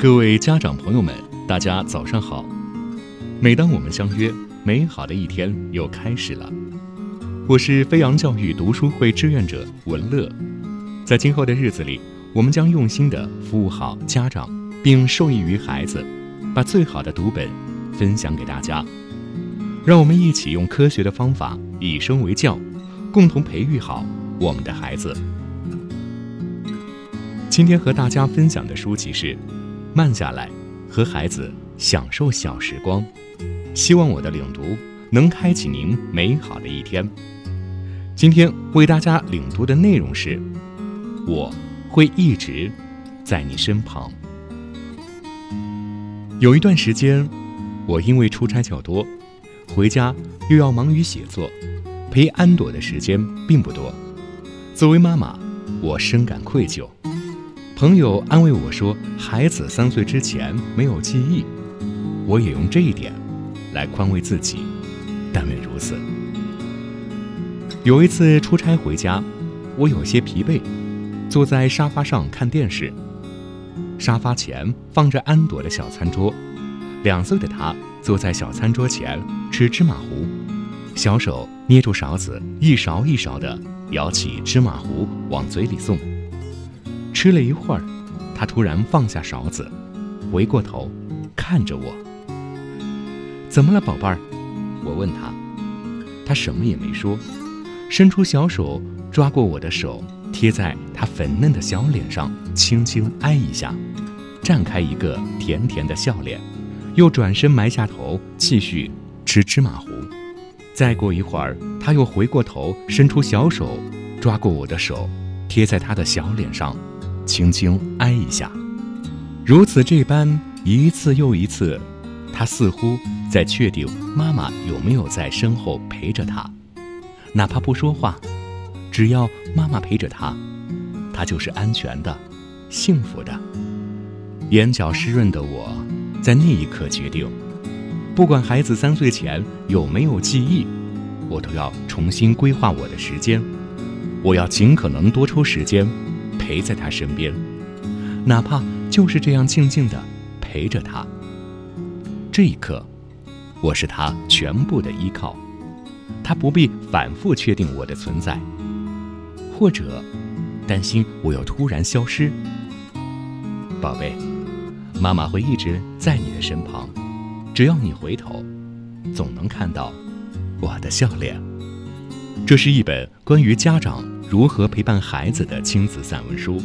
各位家长朋友们，大家早上好！每当我们相约，美好的一天又开始了。我是飞扬教育读书会志愿者文乐，在今后的日子里，我们将用心的服务好家长，并受益于孩子，把最好的读本分享给大家。让我们一起用科学的方法，以身为教，共同培育好我们的孩子。今天和大家分享的书籍是。慢下来，和孩子享受小时光。希望我的领读能开启您美好的一天。今天为大家领读的内容是：我会一直在你身旁。有一段时间，我因为出差较多，回家又要忙于写作，陪安朵的时间并不多。作为妈妈，我深感愧疚。朋友安慰我说：“孩子三岁之前没有记忆。”我也用这一点来宽慰自己。但愿如此。有一次出差回家，我有些疲惫，坐在沙发上看电视。沙发前放着安朵的小餐桌，两岁的她坐在小餐桌前吃芝麻糊，小手捏住勺子，一勺一勺地舀起芝麻糊往嘴里送。吃了一会儿，他突然放下勺子，回过头看着我。怎么了，宝贝儿？我问他。他什么也没说，伸出小手抓过我的手，贴在他粉嫩的小脸上，轻轻挨一下，绽开一个甜甜的笑脸，又转身埋下头继续吃芝麻糊。再过一会儿，他又回过头，伸出小手抓过我的手，贴在他的小脸上。轻轻挨一下，如此这般一次又一次，他似乎在确定妈妈有没有在身后陪着他，哪怕不说话，只要妈妈陪着他，他就是安全的、幸福的。眼角湿润的我，在那一刻决定，不管孩子三岁前有没有记忆，我都要重新规划我的时间，我要尽可能多抽时间。陪在他身边，哪怕就是这样静静的陪着他。这一刻，我是他全部的依靠，他不必反复确定我的存在，或者担心我又突然消失。宝贝，妈妈会一直在你的身旁，只要你回头，总能看到我的笑脸。这是一本关于家长。如何陪伴孩子的亲子散文书，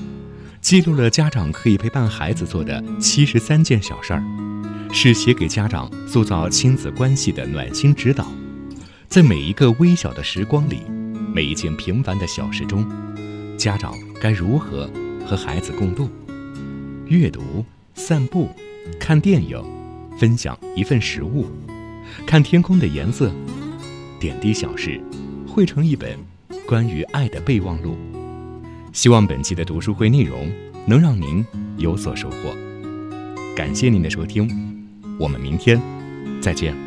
记录了家长可以陪伴孩子做的七十三件小事儿，是写给家长塑造亲子关系的暖心指导。在每一个微小的时光里，每一件平凡的小事中，家长该如何和孩子共度？阅读、散步、看电影、分享一份食物、看天空的颜色，点滴小事，汇成一本。关于爱的备忘录，希望本期的读书会内容能让您有所收获。感谢您的收听，我们明天再见。